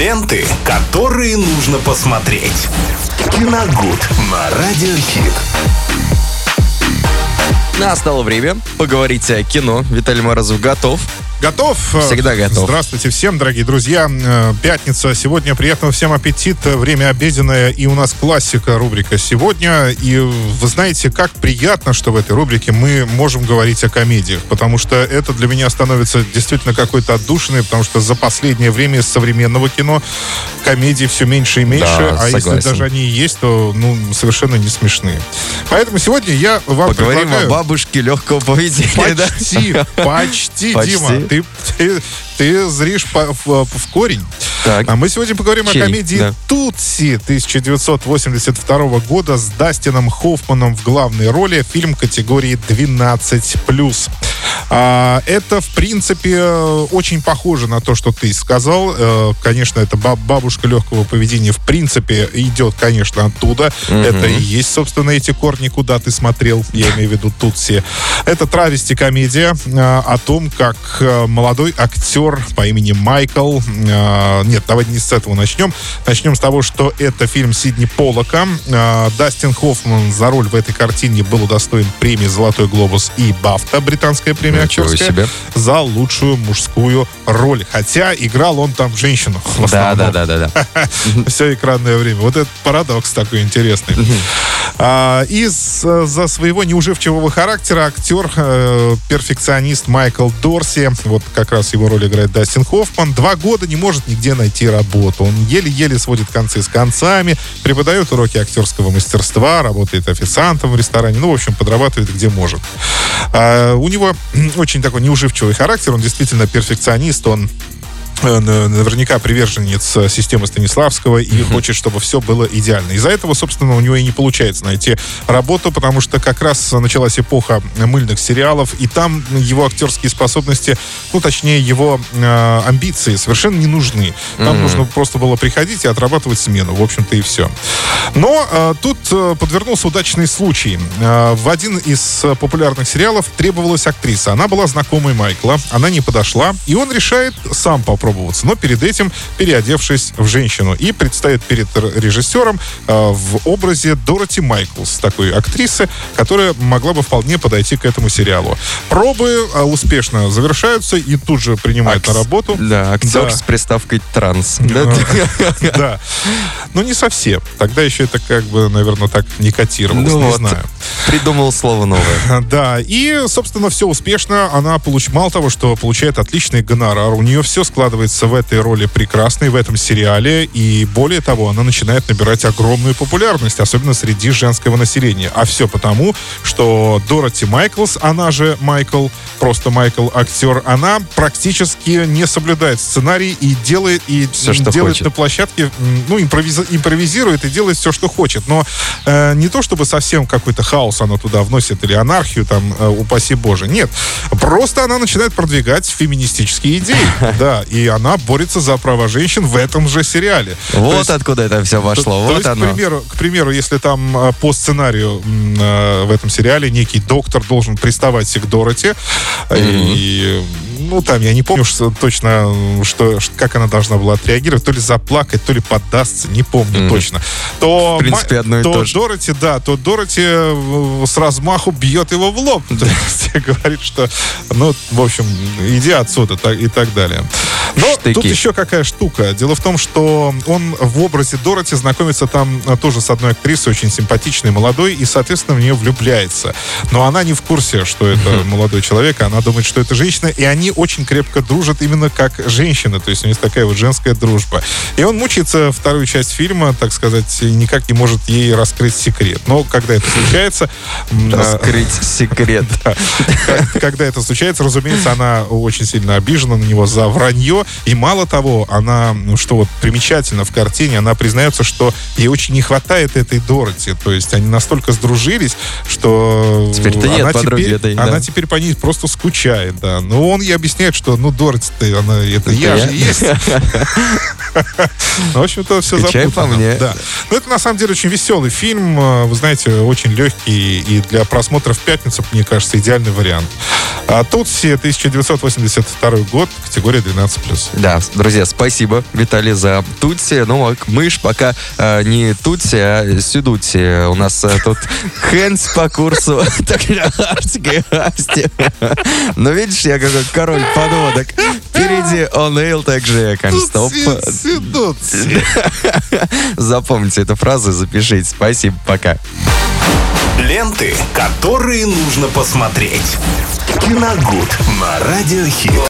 Ленты, которые нужно посмотреть. Киногуд на Радиохит. Настало время поговорить о кино. Виталий Морозов готов. Готов? Всегда готов. Здравствуйте всем, дорогие друзья. Э, Пятница. Сегодня приятного всем аппетита. Время обеденное. И у нас классика рубрика сегодня. И вы знаете, как приятно, что в этой рубрике мы можем говорить о комедиях. Потому что это для меня становится действительно какой-то отдушиной. Потому что за последнее время из современного кино комедий все меньше и меньше. Да, а если согласен. даже они есть, то ну, совершенно не смешные. Поэтому сегодня я вам Поговорим предлагаю... о бабушке легкого поведения. да? Почти, почти, Почти. Дима. Ты, ты, ты зришь по- в, в корень. Так. А мы сегодня поговорим Чей? о комедии Да. «Тутси» 1982 года с Дастином Хоффманом в главной роли. Фильм категории 12+. А, это, в принципе, очень похоже на то, что ты сказал. Э, Конечно, это баб- бабушка легкого поведения, в принципе, идет, конечно, оттуда. Это и есть, собственно, эти корни, куда ты смотрел, я имею в виду Тутси. Это травести-комедия э, о том, как э, молодой актер по имени Майкл... э, Нет, давайте не с этого начнем. Начнем с того, что это фильм Сидни Поллока. Э, Дастин Хоффман за роль в этой картине был удостоен премии «Золотой глобус» и «Бафта», британская премия Ничего актерская, себе. за лучшую мужскую роль. Хотя играл он там женщину. Да, да, да, да, да. все экранное время. Вот этот парадокс такой интересный. А, Из-за своего неуживчивого характера актер, э, перфекционист Майкл Дорси, вот как раз его роль играет Дастин Хоффман, два года не может нигде найти работу. Он еле-еле сводит концы с концами, преподает уроки актерского мастерства, работает официантом в ресторане, ну, в общем, подрабатывает где может. А, У него очень такой неуживчивый характер, он действительно перфекционист, он наверняка приверженец э, системы Станиславского и хочет, чтобы все было идеально. Из-за этого, собственно, у него и не получается найти работу, потому что как раз началась эпоха мыльных сериалов, и там его актерские способности, ну, точнее, его э, амбиции совершенно не нужны. Там нужно просто было приходить и отрабатывать смену, в общем-то, и все. Но э, тут э, подвернулся удачный случай. Э, в один из э, популярных сериалов требовалась актриса. Она была знакомой Майкла, она не подошла, и он решает сам попробоваться, но перед этим переодевшись в женщину и предстоит перед режиссером э, в образе Дороти Майклс, такой актрисы, которая могла бы вполне подойти к этому сериалу. Пробы э, успешно завершаются и тут же принимают на Акс- работу. Да, актер Да. с приставкой транс. Да? Да. Ну, не совсем. Тогда еще это как бы, наверное, так не котировалось. Ну не вот, знаю. придумал слово новое. Да, и, собственно, все успешно. Она мало того, что получает отличный гонорар, у нее все складывается в этой роли прекрасной, в этом сериале, и более того, она начинает набирать огромную популярность, особенно среди женского населения. А все потому, что Дороти Майклс, она же Майкл, просто Майкл актер, она практически не соблюдает сценарий и делает, и Всё, что делает хочет. на площадке, ну, импровиз- импровизирует и делает все, что хочет. Но э, не то, чтобы совсем какой-то хаос она туда вносит или анархию, там, э, упаси боже. Нет. Просто она начинает продвигать феминистические идеи. Да, и она борется за права женщин в этом же сериале. То Вот есть- откуда это все пошло. то Вот есть, оно. К примеру, к примеру, если там э, по сценарию э, в этом сериале некий доктор должен приставать к Дороти, э, и, ну, там, я не помню что- точно, что, как она должна была отреагировать, то ли заплакать, то ли поддастся, не помню Мгм. точно. То, В принципе, одно и то же. Дороти, да, то Дороти э, с размаху бьет его в лоб. То есть говорит, что, ну, в общем, иди отсюда и так далее. Но Штыки. тут еще какая штука. Дело в том, что он в образе Дороти знакомится там а, тоже с одной актрисой, очень симпатичной, молодой, и, соответственно, в нее влюбляется. Но она не в курсе, что это молодой человек, она думает, что это женщина, и они очень крепко дружат именно как женщины, то есть у них такая вот женская дружба. И он мучается вторую часть фильма, так сказать, никак не может ей раскрыть секрет. Но когда это случается... а, Раскрыть секрет. когда это случается, разумеется, она очень сильно обижена на него за вранье. И мало того, она, ну, что вот примечательно в картине, она признается, что ей очень не хватает этой Дороти. То есть они настолько сдружились, что Теперь-то нет подруги этой, она теперь по ней просто скучает, да. Но он ей объясняют, что, ну, Дороти-то, она, это я я? же есть. В общем-то, все Скучай запутано. по мне. Да. Но это, на самом деле, очень веселый фильм. э, Вы знаете, очень легкий. И для просмотра в пятницу, мне кажется, идеальный вариант. А Тутси, 1982 год, категория 12+. Да, друзья, спасибо, Виталий, за Тутси. Ну, а мы ж пока э, не Тутси, а Сюдутси. У нас э, тут Хэнс по курсу. Но видишь, я как король подводок. Впереди О'Нейл, также Канстоп. Тутси. Запомните эту фразу, запишите. Спасибо, пока. Ленты, которые нужно посмотреть. Киногуд на Радиохит.